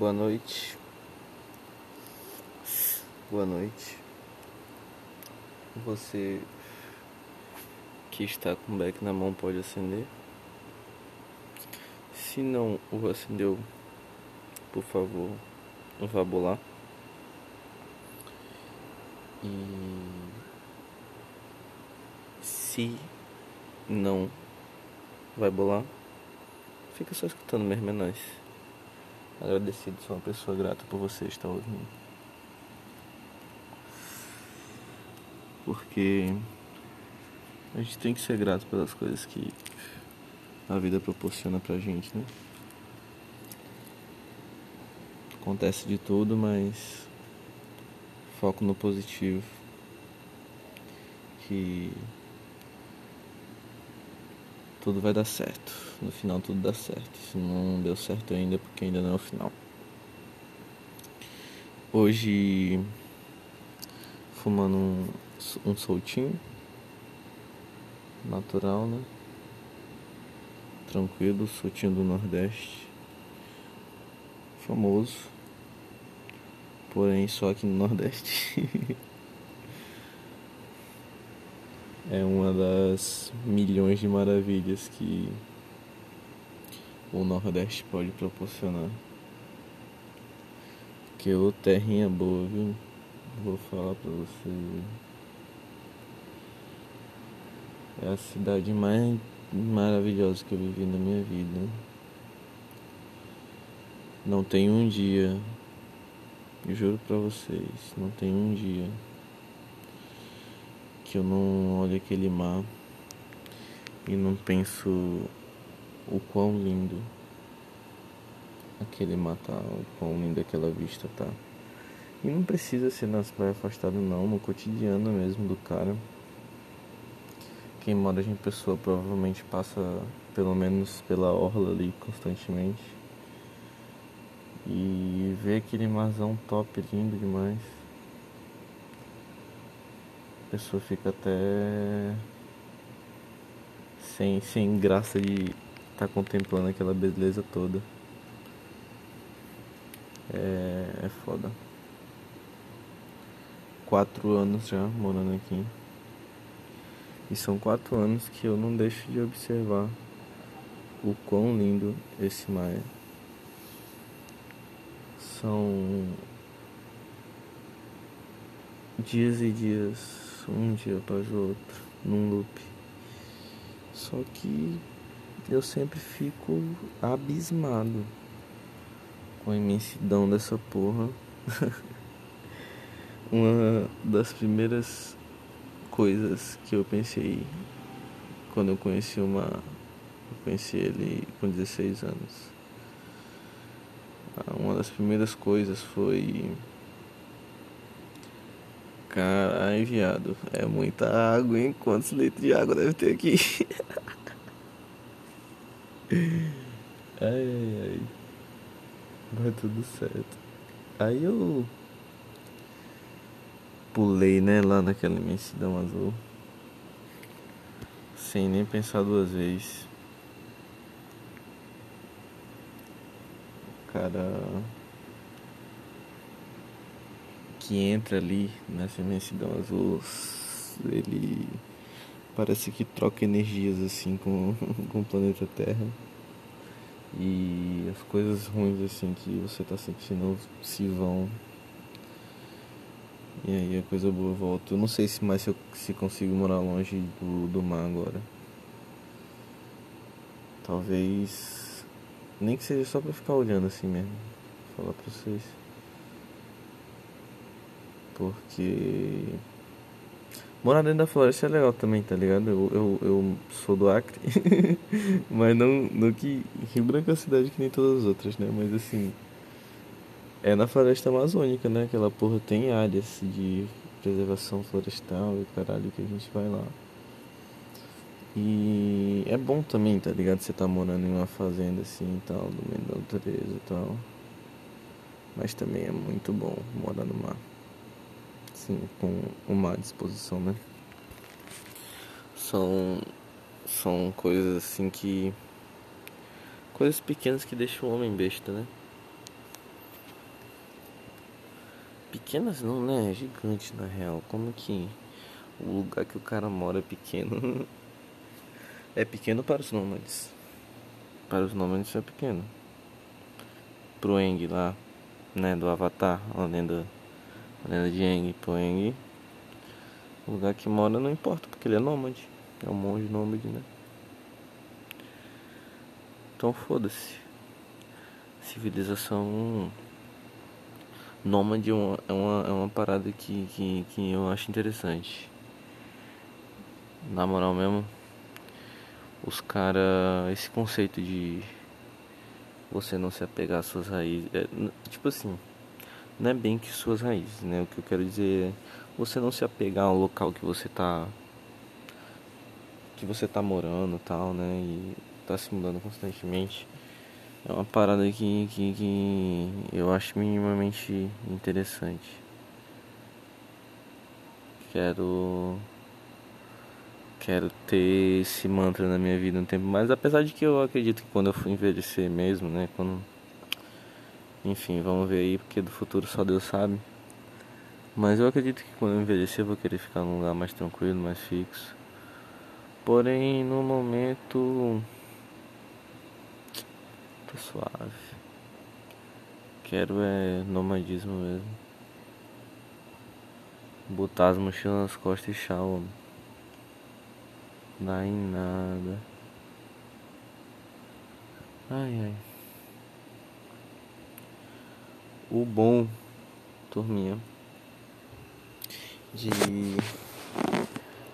Boa noite. Boa noite. Você que está com o beck na mão pode acender. Se não o acendeu, por favor, vá bolar. E se não vai bolar, fica só escutando mesmo, é nóis. Agradecido, sou uma pessoa grata por você estar ouvindo. Porque a gente tem que ser grato pelas coisas que a vida proporciona pra gente, né? Acontece de tudo, mas foco no positivo. Que tudo vai dar certo. No final tudo dá certo. Se não deu certo ainda, é porque ainda não é o final. Hoje fumando um, um soltinho natural, né? Tranquilo, soltinho do Nordeste. Famoso. Porém só aqui no Nordeste. é uma das milhões de maravilhas que o Nordeste pode proporcionar. Que o terrinha boa, viu? Vou falar pra você. É a cidade mais maravilhosa que eu vivi na minha vida. Não tem um dia, juro pra vocês, não tem um dia que eu não olho aquele mar e não penso o quão lindo aquele mar tá, o quão linda aquela vista tá. E não precisa ser nas praias afastadas não, no cotidiano mesmo do cara. Quem mora em pessoa provavelmente passa pelo menos pela orla ali constantemente. E vê aquele marzão top, lindo demais pessoa fica até sem, sem graça de estar tá contemplando aquela beleza toda. É, é foda. Quatro anos já morando aqui. E são quatro anos que eu não deixo de observar o quão lindo esse mar é. São dias e dias um dia após o outro, num loop. Só que eu sempre fico abismado com a imensidão dessa porra. Uma das primeiras coisas que eu pensei quando eu conheci uma. Eu conheci ele com 16 anos. Uma das primeiras coisas foi Caralho, viado. É muita água, hein? Quantos litros de água deve ter aqui? ai, ai, ai. Vai tudo certo. Aí eu pulei, né, lá naquela imensidão azul. Sem nem pensar duas vezes. Cara que entra ali nessa imensidão azul, ele parece que troca energias assim com, com o planeta Terra. E as coisas ruins assim que você tá sentindo se vão. E aí a coisa boa volta. Eu não sei se mais se, eu, se consigo morar longe do, do mar agora. Talvez. Nem que seja só pra ficar olhando assim mesmo. Vou falar pra vocês. Porque morar dentro da floresta é legal também, tá ligado? Eu, eu, eu sou do Acre, mas não, não que Rio Branco é uma cidade que nem todas as outras, né? Mas assim, é na floresta amazônica, né? Aquela porra tem áreas de preservação florestal e caralho que a gente vai lá. E é bom também, tá ligado? Você tá morando em uma fazenda assim e tal, no meio da natureza e tal. Mas também é muito bom morar no mar assim, com uma disposição, né? São, são coisas assim que. coisas pequenas que deixam o homem besta, né? Pequenas não, né? É gigante na real. Como que o lugar que o cara mora é pequeno? é pequeno para os nômades. Para os nômades é pequeno. Pro Eng lá, né? Do Avatar, a lenda, lenda de Eng. Pro Eng, o lugar que mora não importa, porque ele é nômade. É um monge nômade, né? Então foda-se. Civilização nômade é uma, é uma, é uma parada que, que, que eu acho interessante. Na moral mesmo, os caras. Esse conceito de você não se apegar às suas raízes. É, tipo assim, não é bem que suas raízes, né? O que eu quero dizer é você não se apegar ao local que você tá. que você tá morando tal, né? E tá se mudando constantemente. É uma parada que, que, que eu acho minimamente interessante. Quero. Quero ter esse mantra na minha vida um tempo mais. Apesar de que eu acredito que quando eu for envelhecer mesmo, né? Quando. Enfim, vamos ver aí, porque do futuro só Deus sabe. Mas eu acredito que quando eu envelhecer eu vou querer ficar num lugar mais tranquilo, mais fixo. Porém, no momento Tô suave. Quero é nomadismo mesmo. Botar as mochilas nas costas e chau. Dá em nada. Ai ai. O bom, turminha, de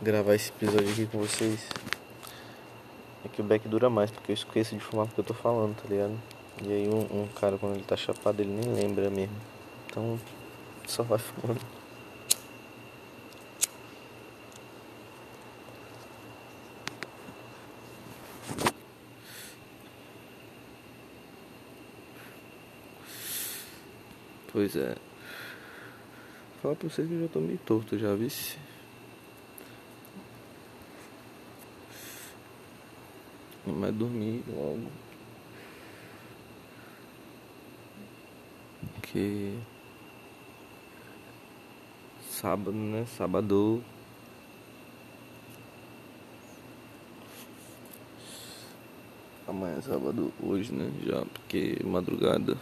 gravar esse episódio aqui com vocês é que o back dura mais, porque eu esqueço de fumar porque eu tô falando, tá ligado? E aí um, um cara quando ele tá chapado ele nem lembra mesmo. Então só vai fumando. Pois é. Fala pra vocês que eu já tô meio torto já, vice. Mas dormir logo. Que sábado, né? Sábado. Amanhã é sábado, hoje, né? Já, porque madrugada.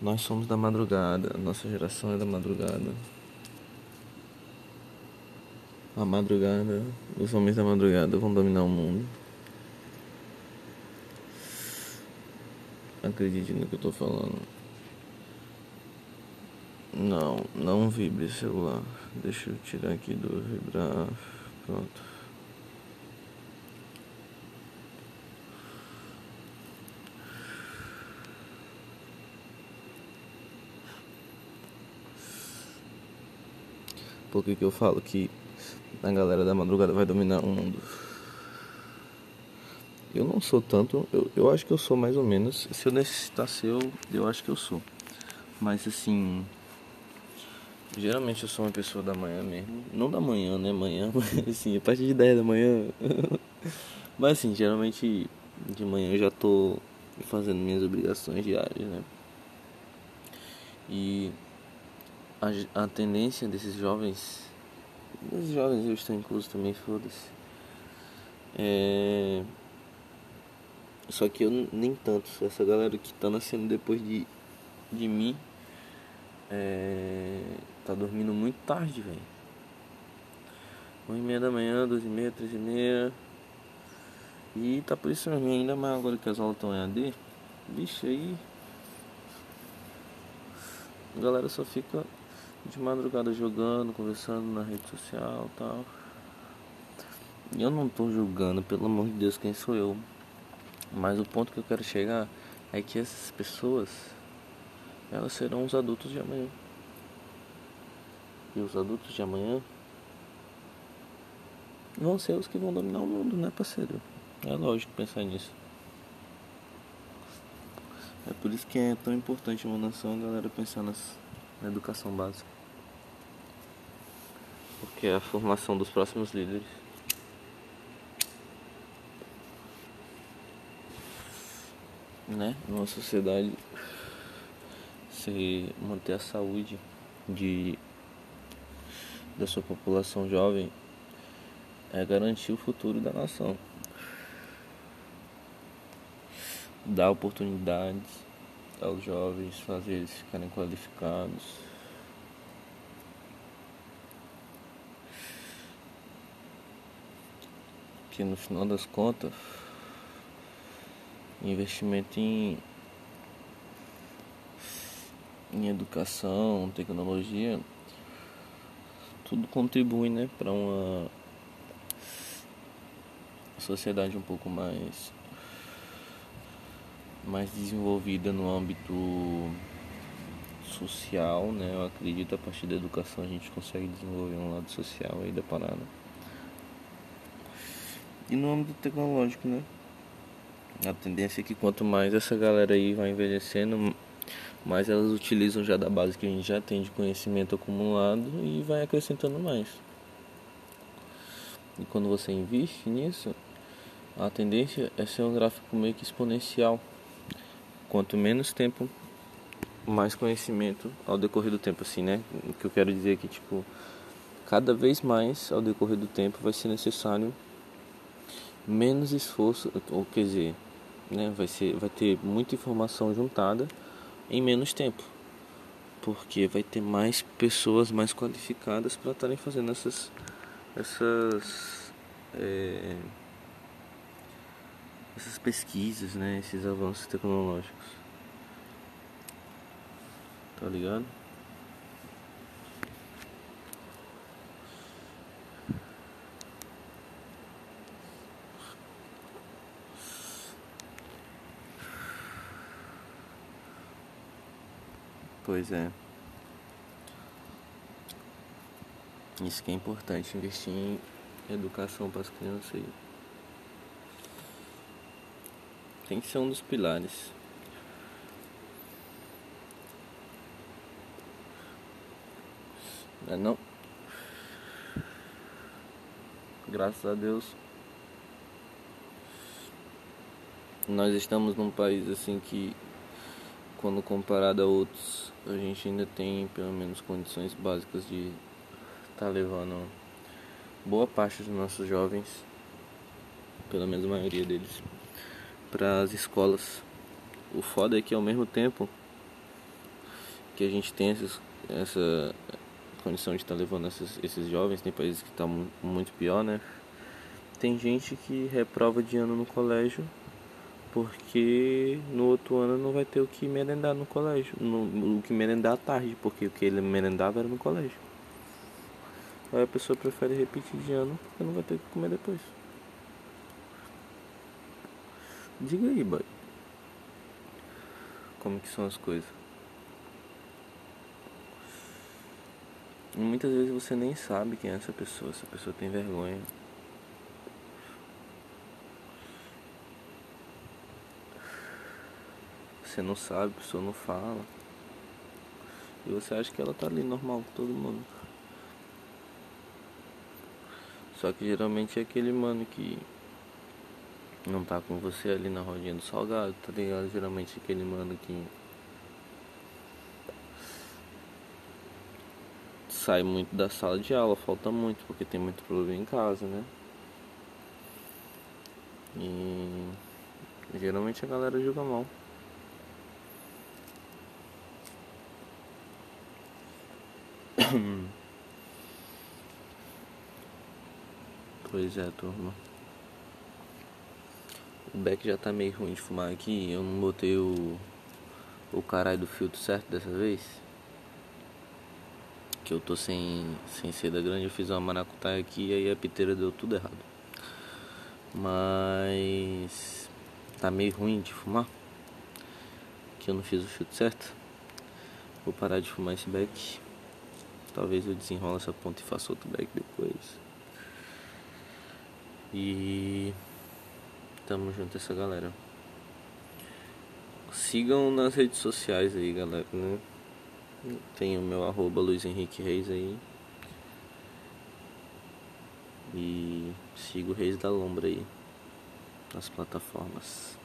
Nós somos da madrugada, nossa geração é da madrugada. A madrugada, os homens da madrugada vão dominar o mundo. Acredite no que eu tô falando. Não, não vibre celular. Deixa eu tirar aqui do vibrar. Pronto. Por que, que eu falo que a galera da madrugada vai dominar o mundo. Eu não sou tanto, eu, eu acho que eu sou mais ou menos. Se eu necessitar ser, eu, eu acho que eu sou. Mas assim, geralmente eu sou uma pessoa da manhã mesmo. Não da manhã, né? Manhã, mas assim, a partir de 10 da manhã. mas assim, geralmente de manhã eu já tô fazendo minhas obrigações diárias, né? E a, a tendência desses jovens os jovens eu estou incluso também, foda-se. É... Só que eu nem tanto. Essa galera que tá nascendo depois de, de mim é... tá dormindo muito tarde, velho. 1 e meia da manhã, 2 e meia, 3 e meia. E tá por isso mesmo, ainda mais agora que as aulas estão em AD. Bicho, aí. A galera só fica de madrugada jogando, conversando na rede social e tal. E eu não tô julgando, pelo amor de Deus, quem sou eu. Mas o ponto que eu quero chegar é que essas pessoas, elas serão os adultos de amanhã. E os adultos de amanhã vão ser os que vão dominar o mundo, né, parceiro? É lógico pensar nisso. É por isso que é tão importante uma nação, galera pensar nas na educação básica. Porque é a formação dos próximos líderes. Né? Numa sociedade você manter a saúde de da sua população jovem é garantir o futuro da nação. Dar oportunidades aos jovens, fazer eles ficarem qualificados. Que no final das contas, investimento em, em educação, tecnologia, tudo contribui né, para uma sociedade um pouco mais mais desenvolvida no âmbito social, né? Eu acredito a partir da educação a gente consegue desenvolver um lado social aí da parada. E no âmbito tecnológico, né? A tendência é que quanto mais essa galera aí vai envelhecendo, mais elas utilizam já da base que a gente já tem de conhecimento acumulado e vai acrescentando mais. E quando você investe nisso, a tendência é ser um gráfico meio que exponencial. Quanto menos tempo, mais conhecimento ao decorrer do tempo, assim, né? O que eu quero dizer é que, tipo, cada vez mais ao decorrer do tempo vai ser necessário menos esforço, ou quer dizer, né? Vai, ser, vai ter muita informação juntada em menos tempo. Porque vai ter mais pessoas mais qualificadas para estarem fazendo essas. essas. É, essas pesquisas, né? Esses avanços tecnológicos. Tá ligado? Pois é. Isso que é importante, investir em educação para as crianças aí. Tem que ser um dos pilares. Não é não? Graças a Deus. Nós estamos num país assim que quando comparado a outros, a gente ainda tem pelo menos condições básicas de estar tá levando boa parte dos nossos jovens, pelo menos a maioria deles, para as escolas. O foda é que ao mesmo tempo que a gente tem esses, essa condição de estar tá levando esses, esses jovens, tem países que estão tá muito pior, né? Tem gente que reprova de ano no colégio porque no outro ano não vai ter o que merendar no colégio, no, o que merendar à tarde, porque o que ele merendava era no colégio. Aí a pessoa prefere repetir de ano porque não vai ter o que comer depois. Diga aí, boy. Como que são as coisas? muitas vezes você nem sabe quem é essa pessoa, essa pessoa tem vergonha. Você não sabe, a pessoa não fala. E você acha que ela tá ali normal com todo mundo. Só que geralmente é aquele mano que não tá com você ali na rodinha do salgado, tá ligado? Geralmente aquele mano que sai muito da sala de aula, falta muito, porque tem muito problema em casa, né? E geralmente a galera julga mal. pois é, turma. O beck já tá meio ruim de fumar aqui. Eu não botei o, o caralho do filtro certo dessa vez. Que eu tô sem, sem seda grande. Eu fiz uma maracutaia aqui e aí a piteira deu tudo errado. Mas tá meio ruim de fumar. Que eu não fiz o filtro certo. Vou parar de fumar esse beck. Talvez eu desenrole essa ponta e faça outro back depois. E tamo junto essa galera. Sigam nas redes sociais aí, galera, né? Tem o meu arroba Luiz Henrique Reis aí. E siga o Reis da Lombra aí nas plataformas.